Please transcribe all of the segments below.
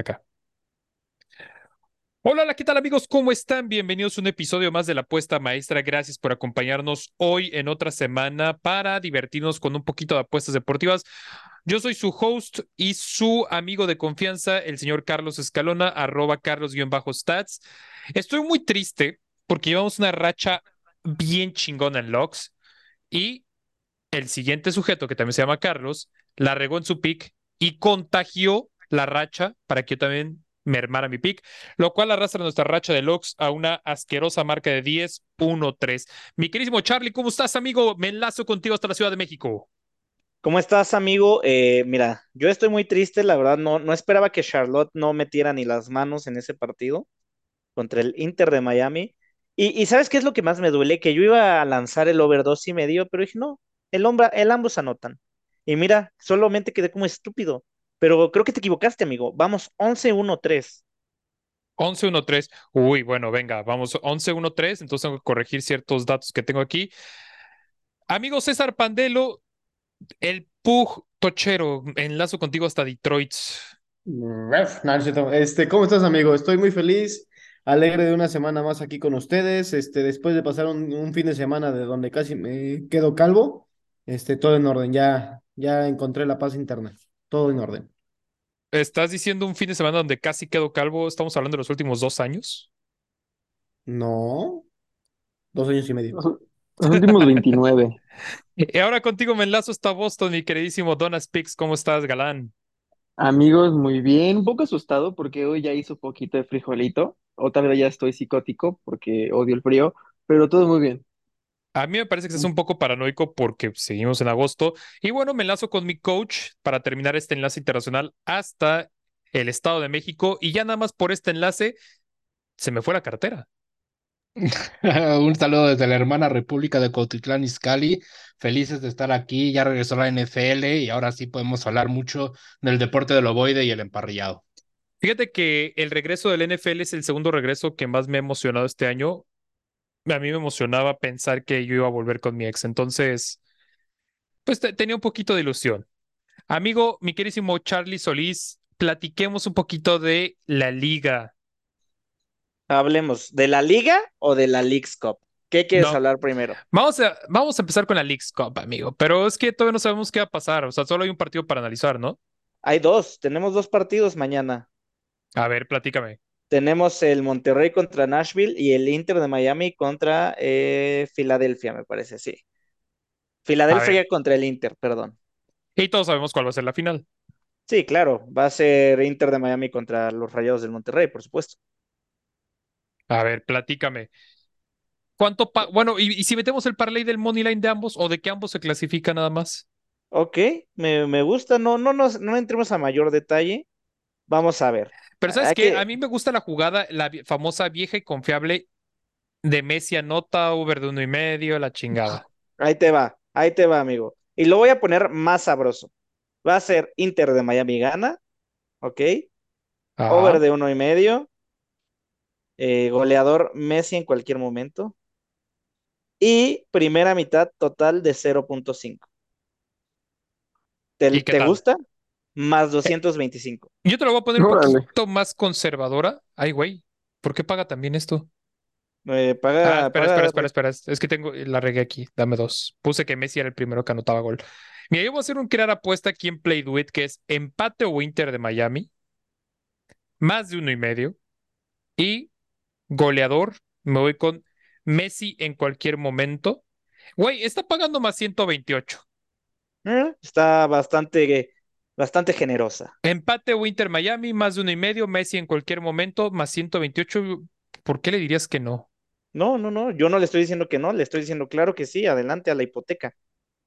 acá. Hola, ¿qué tal amigos? ¿Cómo están? Bienvenidos a un episodio más de La Apuesta Maestra. Gracias por acompañarnos hoy en otra semana para divertirnos con un poquito de apuestas deportivas. Yo soy su host y su amigo de confianza, el señor Carlos Escalona, arroba carlos-stats. Estoy muy triste porque llevamos una racha bien chingona en logs y el siguiente sujeto, que también se llama Carlos, la regó en su pick y contagió la racha para que yo también mermara mi pick, lo cual arrastra nuestra racha de logs a una asquerosa marca de 10-1-3. Mi querísimo Charlie, ¿cómo estás, amigo? Me enlazo contigo hasta la Ciudad de México. ¿Cómo estás, amigo? Eh, mira, yo estoy muy triste, la verdad, no, no esperaba que Charlotte no metiera ni las manos en ese partido contra el Inter de Miami. Y, y ¿sabes qué es lo que más me duele? Que yo iba a lanzar el over dos y medio, pero dije, no, el, hombre, el ambos anotan. Y mira, solamente quedé como estúpido. Pero creo que te equivocaste, amigo. Vamos, 11-1-3. 11-1-3. Uy, bueno, venga, vamos 11-1-3. Entonces tengo que corregir ciertos datos que tengo aquí. Amigo César Pandelo, el Pug Tochero, enlazo contigo hasta Detroit. Este, ¿cómo estás, amigo? Estoy muy feliz, alegre de una semana más aquí con ustedes. Este, después de pasar un, un fin de semana de donde casi me quedo calvo, este, todo en orden. Ya, ya encontré la paz interna. Todo en orden. ¿Estás diciendo un fin de semana donde casi quedó calvo? ¿Estamos hablando de los últimos dos años? No, dos años y medio. Los últimos 29. Y ahora contigo me enlazo hasta Boston, mi queridísimo Donna Speaks. ¿Cómo estás, galán? Amigos, muy bien. Un poco asustado porque hoy ya hizo poquito de frijolito. Otra vez ya estoy psicótico porque odio el frío, pero todo muy bien. A mí me parece que es un poco paranoico porque seguimos en agosto. Y bueno, me enlazo con mi coach para terminar este enlace internacional hasta el Estado de México. Y ya nada más por este enlace se me fue la cartera. Un saludo desde la hermana República de Cuautitlán Izcalli. Felices de estar aquí. Ya regresó la NFL y ahora sí podemos hablar mucho del deporte del ovoide y el emparrillado. Fíjate que el regreso del NFL es el segundo regreso que más me ha emocionado este año. A mí me emocionaba pensar que yo iba a volver con mi ex. Entonces, pues tenía un poquito de ilusión. Amigo, mi querísimo Charlie Solís, platiquemos un poquito de la liga. Hablemos, ¿de la liga o de la League's Cup? ¿Qué quieres No. hablar primero? Vamos a, vamos a empezar con la League's Cup, amigo. Pero es que todavía no sabemos qué va a pasar. O sea, solo hay un partido para analizar, ¿no? Hay dos, tenemos dos partidos mañana. A ver, platícame. Tenemos el Monterrey contra Nashville y el Inter de Miami contra eh, Filadelfia, me parece, sí. Filadelfia contra el Inter, perdón. Y todos sabemos cuál va a ser la final. Sí, claro, va a ser Inter de Miami contra los Rayados del Monterrey, por supuesto. A ver, platícame. ¿Cuánto pa- Bueno, y, y si metemos el parlay del money line de ambos o de que ambos se clasifican nada más? Ok, me, me gusta, no, no, nos, no entremos a mayor detalle. Vamos a ver. Pero ¿sabes qué? que- A mí me gusta la jugada, la famosa vieja y confiable de Messi anota, over de uno y medio, la chingada. Ahí te va, ahí te va, amigo. Y lo voy a poner más sabroso. Va a ser Inter de Miami gana, ok. Ajá. Over de uno y medio. eh, goleador Messi en cualquier momento. Y primera mitad total de 0.5. ¿Te, ¿Y qué te gusta? Más 225. Yo te lo voy a poner un poquito más conservadora. Ay, güey, ¿por qué paga también esto? Eh, Ah, paga, espera, espera, paga- espera, espera. Es que tengo, la regué aquí. Dame dos. Puse que Messi era el primero que anotaba gol. Mira, yo voy a hacer un crear apuesta aquí en Play Do It, que es empate o Inter de Miami. Más de uno y medio. Y goleador, me voy con Messi en cualquier momento. Güey, está pagando más 128. Eh, Está bastante, bastante generosa. Empate o Inter Miami, más de uno y medio. Messi en cualquier momento, más 128. ¿Por qué le dirías que no? No, no, no. Yo no le estoy diciendo que no, le estoy diciendo claro que sí. Adelante a la hipoteca.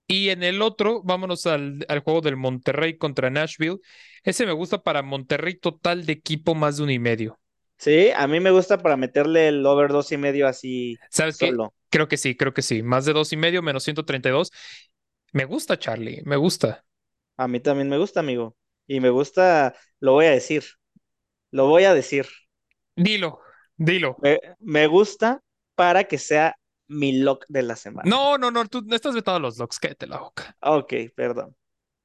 Y en el otro, vámonos al, al juego del Monterrey contra Nashville. Ese me gusta para Monterrey total de equipo más de uno y medio. Sí, a mí me gusta para meterle el over dos y medio así ¿Sabes qué? solo. Creo que sí, creo que sí. Más de dos y medio, menos 132. Me gusta, Charlie, me gusta. A mí también me gusta, amigo. Y me gusta, lo voy a decir. Lo voy a decir. Dilo, dilo. Me, me gusta para que sea mi lock de la semana. No, no, no, tú no estás vetado a los locks, cállate la boca. Ok, perdón.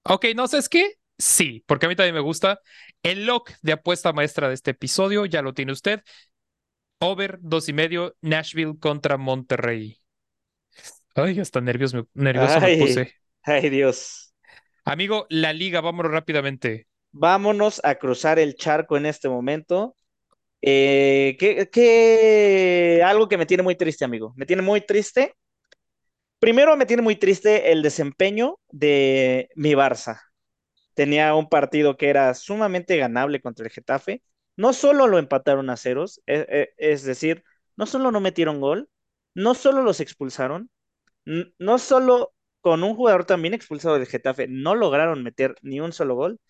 Ok, no, ¿sabes qué? Sí, porque a mí también me gusta. El lock de apuesta maestra de este episodio ya lo tiene usted. Over dos y medio, Nashville contra Monterrey. Ay, hasta nervios me, nervioso me puse. ay, Dios. Amigo, la liga, vámonos rápidamente. Vámonos a cruzar el charco en este momento. Eh, ¿qué, qué- Algo que me tiene muy triste, amigo. Me tiene muy triste. Primero me tiene muy triste el desempeño de mi Barça. Tenía un partido que era sumamente ganable contra el Getafe. No solo lo empataron a ceros, e- e- es, decir, no solo no metieron gol, no solo los expulsaron, no solo con un jugador también expulsado del Getafe, no lograron meter ni un solo gol,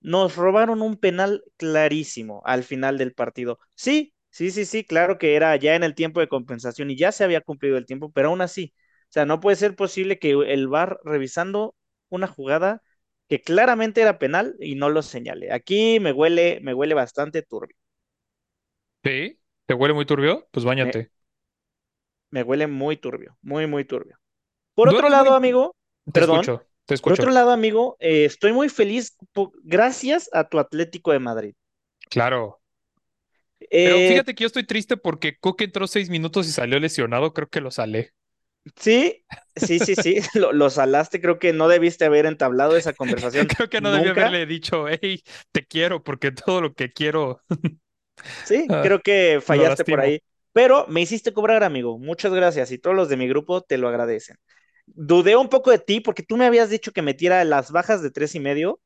nos robaron un penal clarísimo al final del partido. Sí, sí, sí, sí, claro que era ya en el tiempo de compensación y ya se había cumplido el tiempo, pero aún así, o sea, no puede ser posible que el VAR revisando una jugada que claramente era penal y no lo señale. Aquí me huele, me huele bastante turbio. ¿Sí? ¿Te huele muy turbio? Pues Me, báñate. me huele muy turbio, muy, muy turbio. Por ¿No otro muy... lado, amigo, Te perdón, escucho, te por otro escucho. lado, amigo, eh, estoy muy feliz gracias a tu Atlético de Madrid. Claro. Pero Eh, fíjate que yo estoy triste porque Coque entró seis minutos y salió lesionado. Creo que lo salé. Sí, sí, sí, sí, lo, lo salaste, creo que no debiste haber entablado esa conversación Creo que no debí nunca. haberle dicho, hey, te quiero, porque todo lo que quiero Sí, ah, creo que fallaste por ahí, pero me hiciste cobrar, amigo. Muchas gracias y todos los de mi grupo te lo agradecen. Dudé un poco de ti porque tú me habías dicho que metiera las bajas de tres y medio,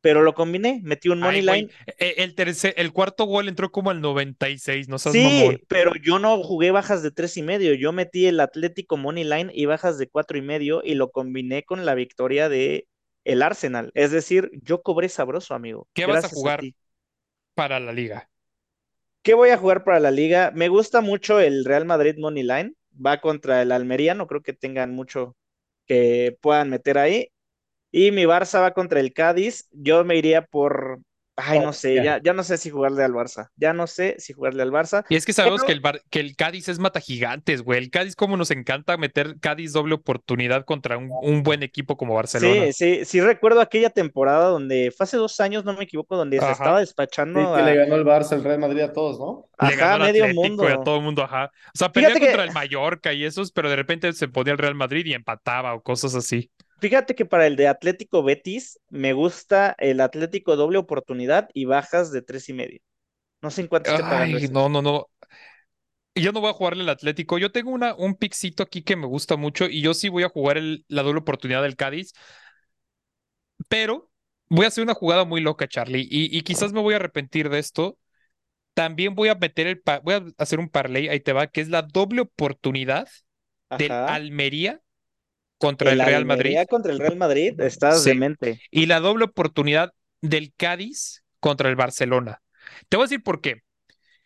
pero lo combiné, metí un money Ay, line. e- el tercer, el cuarto gol entró como al 96, no seas Sí, mamón. pero yo no jugué bajas de tres y medio, yo metí el Atlético money line y bajas de cuatro y medio y lo combiné con la victoria de el Arsenal. Es decir, yo cobré sabroso, amigo. ¿Qué vas a jugar para la liga? ¿Qué voy a jugar para la liga? Me gusta mucho el Real Madrid Money Line. Va contra el Almería, no creo que tengan mucho que puedan meter ahí. Y mi Barça va contra el Cádiz. Yo me iría por. Ay, no sé, ya, ya no sé si jugarle al Barça. Ya no sé si jugarle al Barça. Y es que sabemos Pero que el, Bar- que el Cádiz es mata gigantes, güey. El Cádiz, como nos encanta meter Cádiz doble oportunidad contra un, un buen equipo como Barcelona. sí, sí, sí recuerdo aquella temporada donde fue hace dos años, no me equivoco, donde se estaba Sí, despachando que le ganó el Barça, el Real Madrid a todos, ¿no? Le ajá, ganó a al medio Atlético y a mundo. todo el mundo, ajá. O sea, perdía Fíjate contra que, el Mallorca y esos, pero de repente se ponía el Real Madrid y empataba o cosas así. Fíjate que para el de Atlético Betis me gusta el Atlético doble oportunidad y bajas de tres y medio. No sé en cuánto esté pagando Ay, no, no, no. Yo no voy a jugarle al Atlético. Yo tengo una, un pixito aquí que me gusta mucho y yo sí voy a jugar el, la doble oportunidad del Cádiz, pero voy a hacer una jugada muy loca, Charlie, y, y quizás me voy a arrepentir de esto. También voy a meter el, voy a hacer un parlay, ahí te va, que es la doble oportunidad del Ajá. Almería contra El el Real Madrid. Contra el Real Madrid, estás Sí. demente. Y la doble oportunidad del Cádiz contra el Barcelona. Te voy a decir por qué.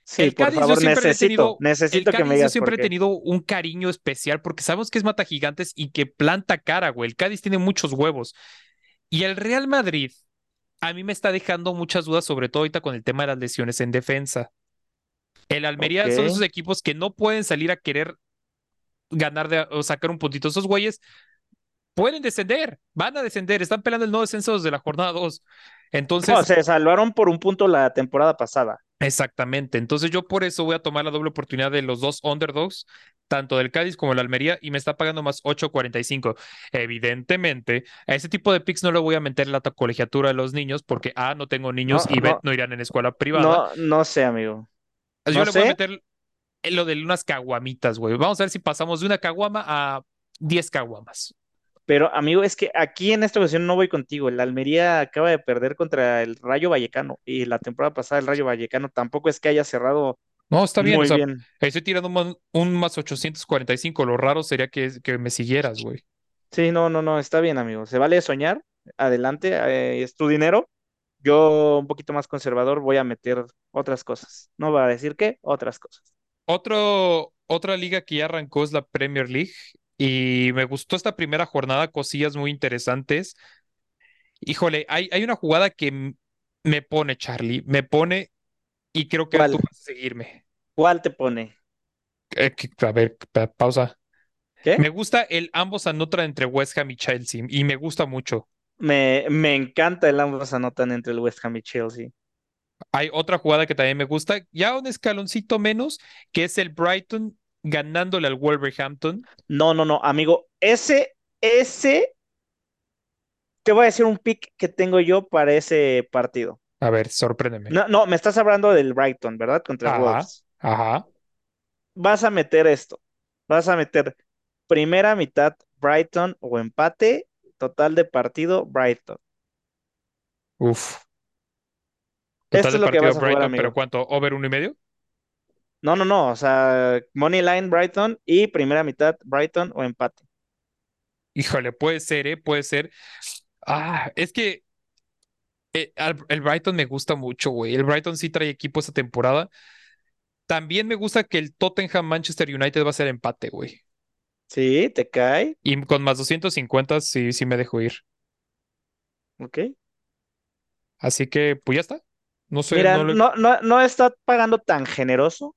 Sí, El por Cádiz yo favor, siempre le he necesito, tenido, el necesito que me Cádiz yo siempre he tenido un cariño especial porque sabemos que es mata gigantes y que planta cara, güey. El Cádiz tiene muchos huevos. Y el Real Madrid a mí me está dejando muchas dudas, sobre todo ahorita con el tema de las lesiones en defensa. El Almería son esos equipos que no pueden salir a querer ganar de, o sacar un puntito. Esos güeyes pueden descender, van a descender, están peleando el no descenso desde la jornada 2. No, Entonces, se salvaron por un punto la temporada pasada. Exactamente. Entonces yo por eso voy a tomar la doble oportunidad de los dos underdogs, tanto del Cádiz como el Almería, y me está pagando más 8.45. Evidentemente, a ese tipo de picks no le voy a meter la colegiatura de los niños porque A, no tengo niños No, y B, no, no irán en escuela privada. no, no sé, amigo. Yo No le voy a meter lo de unas caguamitas, güey. Vamos a ver si pasamos de una caguama a 10 caguamas. pero amigo, es que aquí en esta ocasión no voy contigo. El Almería acaba de perder contra el Rayo Vallecano y la temporada pasada el Rayo Vallecano tampoco es que haya cerrado No, está bien, o muy sea, bien. estoy tirando un, más- un más 845. Lo raro sería que, que me siguieras, güey. Sí, no, no, no, está bien, amigo. Se vale soñar. Adelante, eh, es tu dinero. Yo, un poquito más conservador, voy a meter otras cosas. No va a decir qué, otras cosas. Otro, otra liga que ya arrancó es la Premier League y me gustó esta primera jornada, cosillas muy interesantes. Híjole, hay, hay una jugada que me pone, Charlie, me pone y creo que tú vas a seguirme. ¿Cuál te pone? Eh, a ver, pa- pausa. ¿Qué? Me gusta el ambos anotan entre West Ham y Chelsea y me gusta mucho. Me, me encanta el ambos anotan entre el West Ham y Chelsea. Hay otra jugada que también me gusta, ya un escaloncito menos, que es el Brighton ganándole al Wolverhampton. No, no, no, amigo. Ese, ese, te voy a decir un pick que tengo yo para ese partido. A ver, sorpréndeme. No, no, me estás hablando del Brighton, ¿verdad? Contra el Ajá. Wolves. Ajá. Vas a meter esto. Vas a meter primera mitad Brighton o empate, total de partido Brighton. Uf. Esto es de lo que partido vas a Brighton, pero ¿cuánto? ¿Over uno y medio? No, no, no, o sea, money line Brighton y primera mitad Brighton o empate. Híjole, puede ser, ¿eh? Puede ser. Ah, es que eh, al- el Brighton me gusta mucho, güey. El Brighton sí trae equipo esta temporada. También me gusta que el Tottenham Manchester United va a ser empate, güey. Sí, te cae, Y con más 250 sí, sí me dejo ir. ok. Así que, pues ya está. No sé, Mira, no le- no, no, no está pagando tan generoso,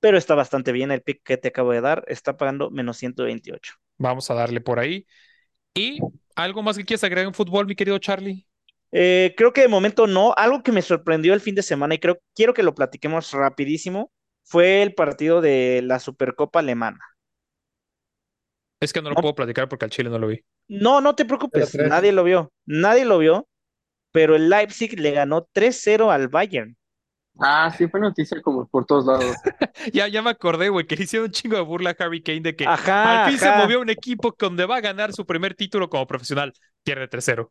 pero está bastante bien el pick que te acabo de dar. Está pagando menos 128. vamos a darle por ahí. ¿Y algo más que quieras agregar en fútbol, mi querido Charlie? Eh, creo que de momento no. Algo que me sorprendió el fin de semana y creo quiero que lo platiquemos rapidísimo fue el partido de la Supercopa Alemana. Es que no lo No. puedo platicar porque al Chile no lo vi. No, no te preocupes, nadie lo vio, nadie lo vio, pero el Leipzig le ganó 3-0 al Bayern. Ah, sí, fue noticia como por todos lados. Ya, ya me acordé, güey, que le hicieron un chingo de burla a Harry Kane de que Ajá, al fin se movió a un equipo donde va a ganar su primer título como profesional. Pierde 3-0.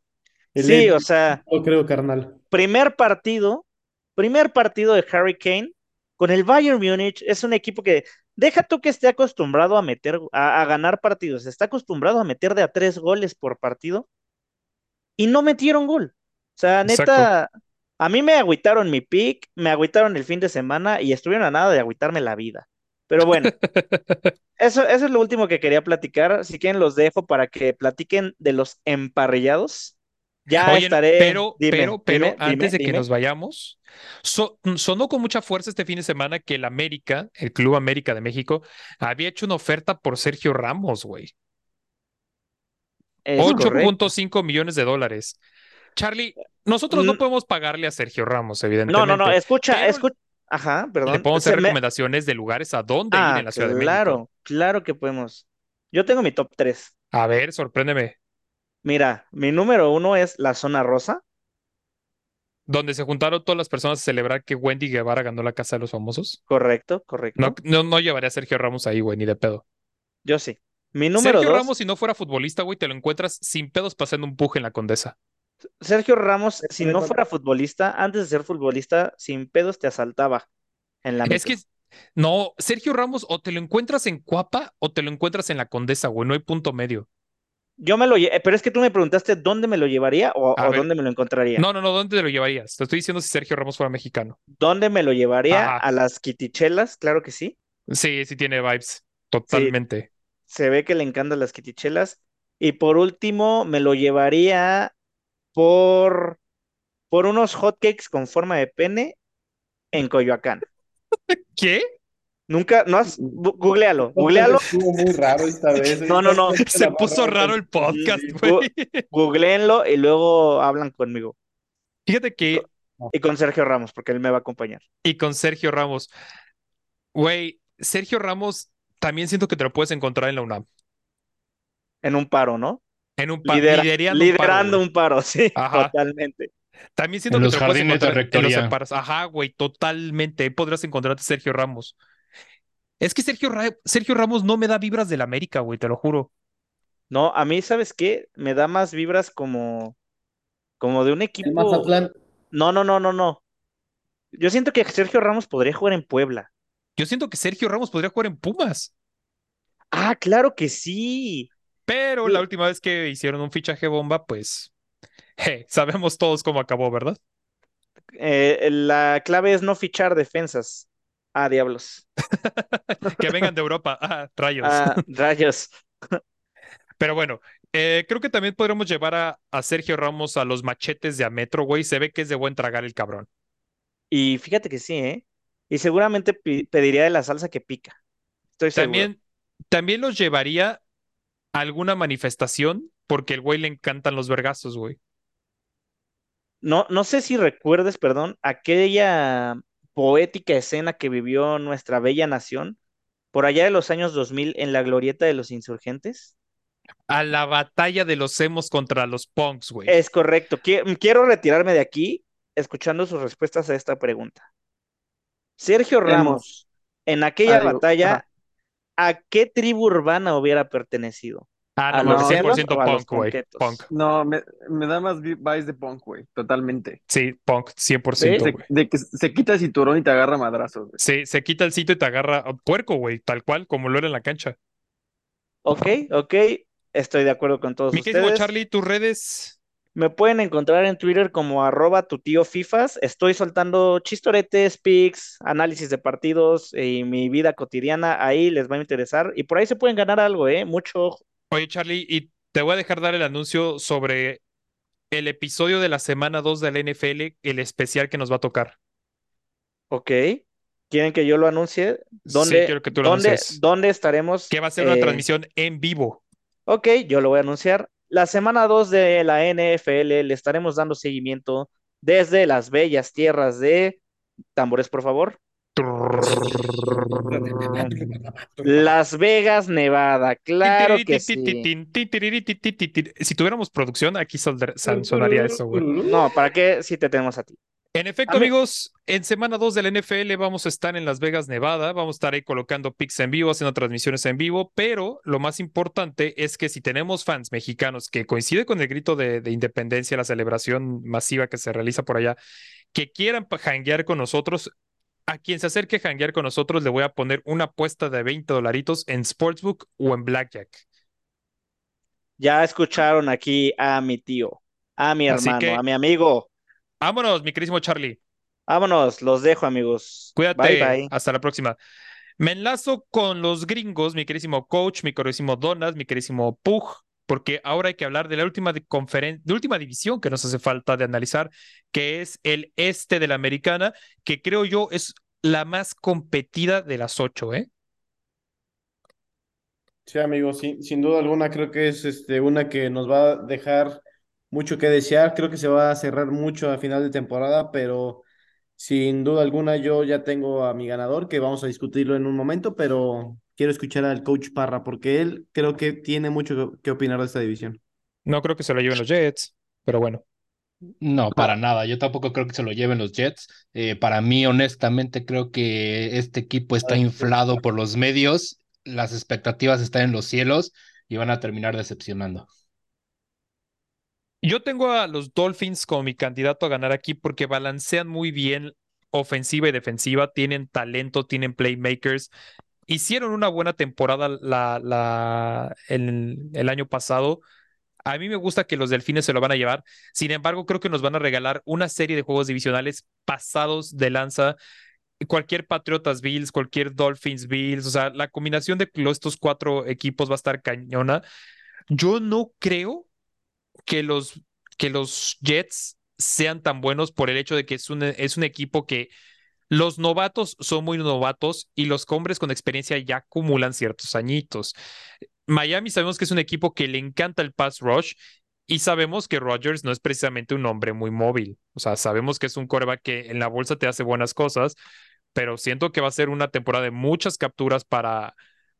El Sí, o sea, no creo, carnal. primer partido, primer partido de Harry Kane con el Bayern Múnich. Es un equipo que, deja tú que esté acostumbrado a meter, a, a ganar partidos, está acostumbrado a meter de a tres goles por partido y no metieron gol. O sea, Exacto. neta, a mí me agüitaron mi pick, me agüitaron el fin de semana y estuvieron a nada de agüitarme la vida. Pero bueno, eso, eso es lo último que quería platicar. Si quieren, los dejo para que platiquen de los emparrillados. Ya Oye, estaré. pero, dime, pero, pero, dime, antes dime, de que nos vayamos, so- sonó con mucha fuerza este fin de semana que el América, el Club América de México, había hecho una oferta por Sergio Ramos, güey. Es correcto. 8.5 millones de dólares. Charlie, nosotros no Mm. podemos pagarle a Sergio Ramos, No, evidentemente. no, no, escucha, pero escucha. Ajá, perdón. Le podemos hacer me- recomendaciones de lugares a dónde ir Ah, en la Ciudad de México. claro, claro que podemos. Yo tengo mi top 3. A ver, sorpréndeme. Mira, mi número uno es la zona rosa. Donde se juntaron todas las personas a celebrar que Wendy Guevara ganó la Casa de los Famosos. Correcto, correcto. No, no, no llevaría a Sergio Ramos ahí, güey, ni de pedo. Yo sí. Mi número Sergio dos, Ramos, si no fuera futbolista, güey, te lo encuentras sin pedos pasando un puje en la Condesa. Sergio Ramos, si no fuera futbolista, antes de ser futbolista, sin pedos te asaltaba en la Es que, no, Sergio Ramos o te lo encuentras en Cuapa o te lo encuentras en la Condesa, güey, no hay punto medio. Yo me lo lle- pero es que tú me preguntaste dónde me lo llevaría o, A o ver. dónde me lo encontraría. No, no, no, ¿dónde te lo llevarías? Te estoy diciendo si Sergio Ramos fuera mexicano. ¿Dónde me lo llevaría? Ajá. A las quitichelas, claro que sí. Sí, sí tiene vibes, totalmente. Se ve que le encantan las quitichelas. Y por último, me lo llevaría por, por unos hotcakes con forma de pene en Coyoacán. ¿Qué? Nunca, no has, googlealo, googlealo, Estuvo muy raro esta vez. No, no, no. Se puso raro el podcast, güey. googleenlo y luego hablan conmigo. Fíjate que, Y con Sergio Ramos, porque él me va a acompañar. y con Sergio Ramos, güey, Sergio Ramos también siento que te lo puedes encontrar en la UNAM. En un paro, ¿no? En un pa- Lidera- liderando un paro, liderando un paro, sí, Ajá. totalmente. También siento En que los te puedes jardines de encontrar en los. Ajá, güey, totalmente. Ahí podrás encontrarte a Sergio Ramos. Es que Sergio, Ra- Sergio Ramos no me da vibras del América, güey, te lo juro. No, a mí, ¿sabes qué? Me da más vibras como, como de un El equipo. Mazatlán. No, no, no, no, no. Yo siento que Sergio Ramos podría jugar en Puebla. Yo siento que Sergio Ramos podría jugar en Pumas, Ah, claro que sí. Pero Sí. la última vez que hicieron un fichaje bomba, pues sabemos todos cómo acabó, ¿verdad? Eh, la clave es no fichar defensas. Ah, diablos. Que vengan de Europa. Ah, rayos. Ah, rayos. Pero bueno, eh, creo que también podremos llevar a, a Sergio Ramos a los machetes de Ametro, güey. Se ve que es de buen tragar el cabrón. Y fíjate que sí, ¿eh? Y seguramente pediría de la salsa que pica. Estoy seguro. También, también los llevaría alguna manifestación porque el güey le encantan los vergazos, güey. No, no sé si recuerdes, perdón, aquella poética escena que vivió nuestra bella nación por allá de los años 2000 en la glorieta de los insurgentes. A la batalla de los emos contra los punks, güey. Es correcto. Qui- Quiero retirarme de aquí escuchando sus respuestas a esta pregunta. Sergio. Ramos, en aquella batalla, ajá. ¿A qué tribu urbana hubiera pertenecido? Ah, ¿A no, los güey, ceros 100% o a los punk, güey. Punk. No, me, me da más vi- vibes de punk, güey, totalmente. Sí, punk, 100%, De, güey. de que se quita el cinturón y te agarra madrazos, güey. Sí, se quita el cinto y te agarra puerco, güey, tal cual, como lo era en la cancha. Ok, ok, estoy de acuerdo con todos Mi querido ustedes. Charlie, tus redes. Me pueden encontrar en Twitter como arroba tu tío Fifas. Estoy soltando chistoretes, pics, análisis de partidos y mi vida cotidiana. Ahí les va a interesar. Y por ahí se pueden ganar algo, ¿eh? Mucho. Oye, Charlie, y te voy a dejar dar el anuncio sobre el episodio de la semana 2 de la NFL, el especial que nos va a tocar. Ok. ¿Quieren que yo lo anuncie? Sí, ¿Dónde, quiero que tú lo dónde, anuncies. dónde estaremos? Que va a ser una Eh, transmisión en vivo. Ok, yo lo voy a anunciar. La semana 2 de la NFL le estaremos dando seguimiento desde las bellas tierras de... Tambores, por favor. Las Vegas, Nevada. Claro que sí. Si tuviéramos producción, aquí sonaría eso, güey. No, ¿para qué si te tenemos a ti? En efecto, amigos, en semana 2 de la NFL vamos a estar en Las Vegas, Nevada. Vamos a estar ahí colocando pics en vivo, haciendo transmisiones en vivo. Pero lo más importante es que si tenemos fans mexicanos que coincide con el grito de, de independencia, la celebración masiva que se realiza por allá, que quieran janguear con nosotros, a quien se acerque a janguear con nosotros, le voy a poner una apuesta de 20 dolaritos en Sportsbook o en Blackjack. Ya escucharon aquí a mi tío, a mi hermano, que- a mi amigo. Vámonos, mi querísimo Charlie. Vámonos, los dejo, amigos. Cuídate. Bye, bye. Hasta la próxima. Me enlazo con los gringos, mi querísimo coach, mi querísimo Donas, mi querísimo Pug, porque ahora hay que hablar de la última conferen- de última división que nos hace falta de analizar, que es el este de la americana, que creo yo es la más competida de las ocho, ¿eh? Sí, amigo, sin, sin duda alguna creo que es este, una que nos va a dejar mucho que desear. Creo que se va a cerrar mucho a final de temporada, pero sin duda alguna yo ya tengo a mi ganador, que vamos a discutirlo en un momento, pero quiero escuchar al coach Parra, porque él creo que tiene mucho que, opinar de esta división. No creo que se lo lleven los Jets, pero bueno. No, para nada. Yo tampoco creo que se lo lleven los Jets. Eh, para mí, honestamente, creo que este equipo está inflado por los medios. Las expectativas están en los cielos y van a terminar decepcionando. Yo tengo a los Dolphins como mi candidato a ganar aquí porque balancean muy bien ofensiva y defensiva, tienen talento, tienen playmakers. Hicieron una buena temporada la, la, el, el año pasado. A mí me gusta que los Delfines se lo van a llevar. Sin embargo, creo que nos van a regalar una serie de juegos divisionales pasados de lanza. Cualquier Patriotas Bills, cualquier Dolphins Bills, o sea, la combinación de estos cuatro equipos va a estar cañona. Yo no creo que los, que los Jets sean tan buenos por el hecho de que es un, es un equipo que los novatos son muy novatos y los hombres con experiencia ya acumulan ciertos añitos. Miami sabemos que es un equipo que le encanta el pass rush y sabemos que Rodgers no es precisamente un hombre muy móvil. O sea, sabemos que es un coreback que en la bolsa te hace buenas cosas, pero siento que va a ser una temporada de muchas capturas para,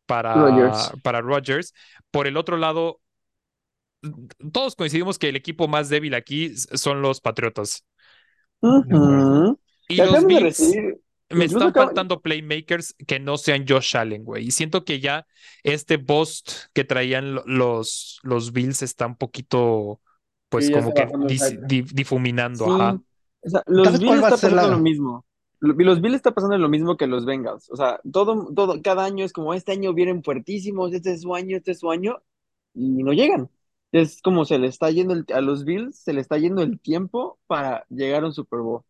para, para Rodgers. Por el otro lado, todos coincidimos que el equipo más débil aquí son los Patriotas. Y los Bills me incluso están faltando playmakers que no sean Josh Allen, güey. Y siento que ya este bust que traían lo- los, los Bills está un poquito, pues Sí, como que di- difuminando, Sí. ajá. O sea, los ¿Sabes Bills está pasando la- lo mismo. Lo- Los Bills está pasando lo mismo que los Bengals. O sea, todo, todo, cada año es como este año vienen fuertísimos, este es su año, este es su año, y no llegan. Es como se le está yendo el- a los Bills, se le está yendo el tiempo para llegar a un Super Bowl.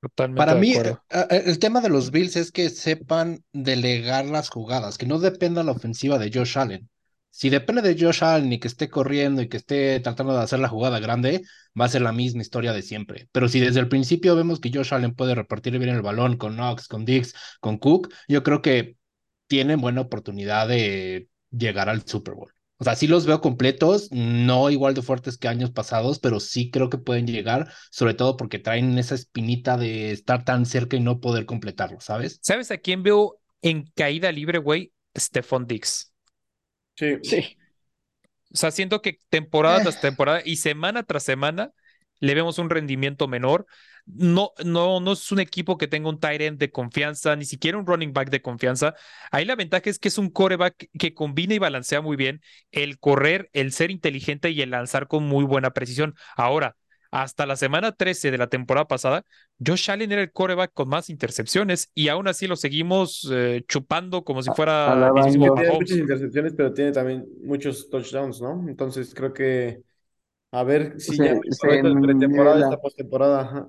Totalmente Para de mí, acuerdo. eh, eh, el tema de los Bills es que sepan delegar las jugadas, que no dependa la ofensiva de Josh Allen. Si depende de Josh Allen y que esté corriendo y que esté tratando de hacer la jugada grande, va a ser la misma historia de siempre. Pero si desde el principio vemos que Josh Allen puede repartir bien el balón con Knox, con Diggs, con Cook, yo creo que tienen buena oportunidad de llegar al Super Bowl. O sea, sí los veo completos, no igual de fuertes que años pasados, pero sí creo que pueden llegar, sobre todo porque traen esa espinita de estar tan cerca y no poder completarlo, ¿sabes? ¿Sabes a quién veo en caída libre, güey? Stephon Dix. Sí. Sí. O sea, siento que temporada tras temporada y semana tras semana le vemos un rendimiento menor. No, no, no es un equipo que tenga un tight end de confianza, ni siquiera un running back de confianza. Ahí la ventaja es que es un coreback que combina y balancea muy bien el correr, el ser inteligente y el lanzar con muy buena precisión. Ahora, hasta la semana 13 de la temporada pasada, Josh Allen era el coreback con más intercepciones y aún así lo seguimos eh, chupando como si fuera Tiene muchas intercepciones, pero tiene también muchos touchdowns, ¿no? Entonces creo que a ver si Se- ya se pretemporada, esta postemporada. ajá.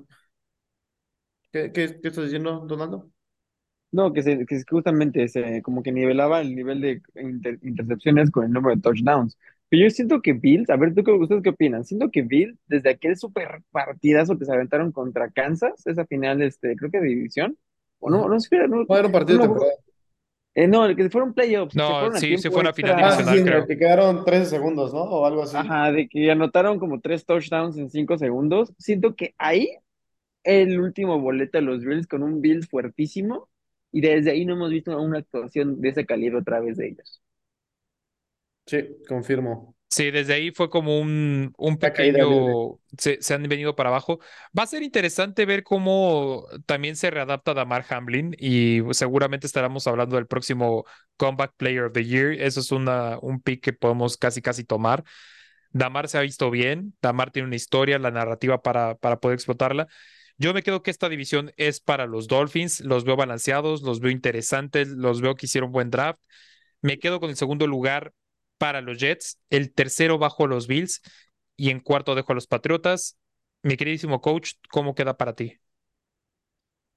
¿Qué, qué, qué estás diciendo, Donaldo? No, que, se, que justamente se como que nivelaba el nivel de inter- intercepciones con el número de touchdowns. Pero yo siento que Bills, a ver, ¿tú qué, ustedes qué opinan? Siento que Bills, desde aquel super partidazo que se aventaron contra Kansas, esa final, este, creo que de división, o no, no sé, no, ¿Cuál era un partido no, de temporada? Eh, no, el que fueron playoffs, No, se fueron a sí, sí fue una final extra. Ah, sí, divisional, sí, creo. que quedaron 13 segundos, ¿no? O algo así. Ajá, de que anotaron como tres touchdowns en cinco segundos. Siento que ahí el último boleto de los Bills con un Bills fuertísimo y desde ahí no hemos visto una actuación de ese calibre otra vez de ellos. Sí, confirmo. Sí, desde ahí fue como un, pequeño, se, se han venido para abajo. Va a ser interesante ver cómo también se readapta Damar Hamlin y seguramente estaremos hablando del próximo Comeback Player of the Year. Eso es una, un pick que podemos casi casi tomar. Damar se ha visto bien, Damar tiene una historia, la narrativa para, para poder explotarla. Yo me quedo que esta división es para los Dolphins, los veo balanceados, los veo interesantes, los veo que hicieron buen draft. Me quedo con el segundo lugar para los Jets, el tercero bajo los Bills y en cuarto dejo a los Patriotas. Mi queridísimo coach, ¿cómo queda para ti?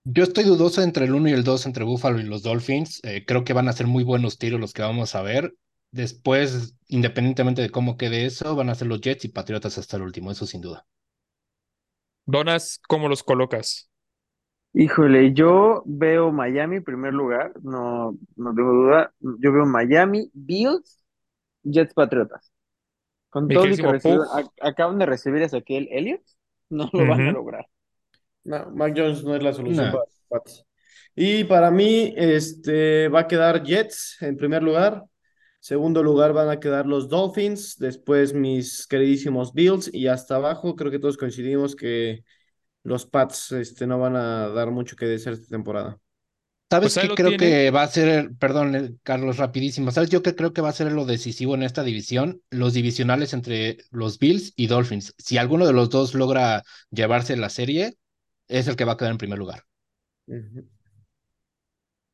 Yo estoy dudoso entre el 1 y el 2, entre Buffalo y los Dolphins. Eh, creo que van a ser muy buenos tiros los que vamos a ver. Después, independientemente de cómo quede eso, van a ser los Jets y Patriotas hasta el último, eso sin duda. Donas, ¿cómo los colocas? Híjole, yo veo Miami en primer lugar, no, no tengo duda. Yo veo Miami, Bills, Jets Patriotas. Con Mi todo que acaban de recibir a Ezequiel Elliott, no lo van a lograr. No, Mac Jones no es la solución No. para los Pats. Y para mí, este va a quedar Jets en primer lugar. Segundo lugar van a quedar los Dolphins. Después mis queridísimos Bills. Y hasta abajo creo que todos coincidimos que los Pats este, no van a dar mucho que desear esta temporada. ¿Sabes Pues qué creo tiene. que va a ser, perdón, Carlos, rapidísimo. ¿Sabes yo qué creo que va a ser lo decisivo en esta división? Los divisionales entre los Bills y Dolphins. Si alguno de los dos logra llevarse la serie, es el que va a quedar en primer lugar.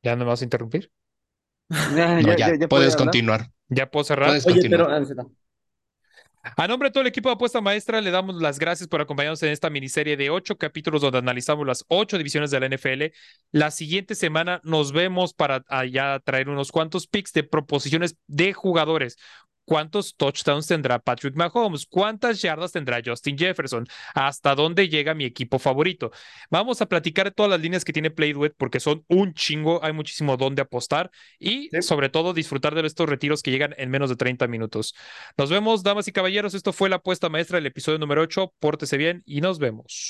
¿Ya no me vas a interrumpir? No, ya, ya, ya, ya puedes continuar. ¿Ya puedo cerrar? Puedes Oye, continuar. pero. A nombre de todo el equipo de Apuesta Maestra, le damos las gracias por acompañarnos en esta miniserie de ocho capítulos donde analizamos las ocho divisiones de la NFL. La siguiente semana nos vemos para allá traer unos cuantos picks de proposiciones de jugadores. ¿Cuántos touchdowns tendrá Patrick Mahomes? ¿Cuántas yardas tendrá Justin Jefferson? ¿Hasta dónde llega mi equipo favorito? Vamos a platicar de todas las líneas que tiene PlayDuet porque son un chingo, hay muchísimo donde apostar y Sí. sobre todo disfrutar de estos retiros que llegan en menos de 30 minutos. Nos vemos, damas y caballeros. Esto fue la apuesta maestra del episodio número 8. Pórtese bien y nos vemos.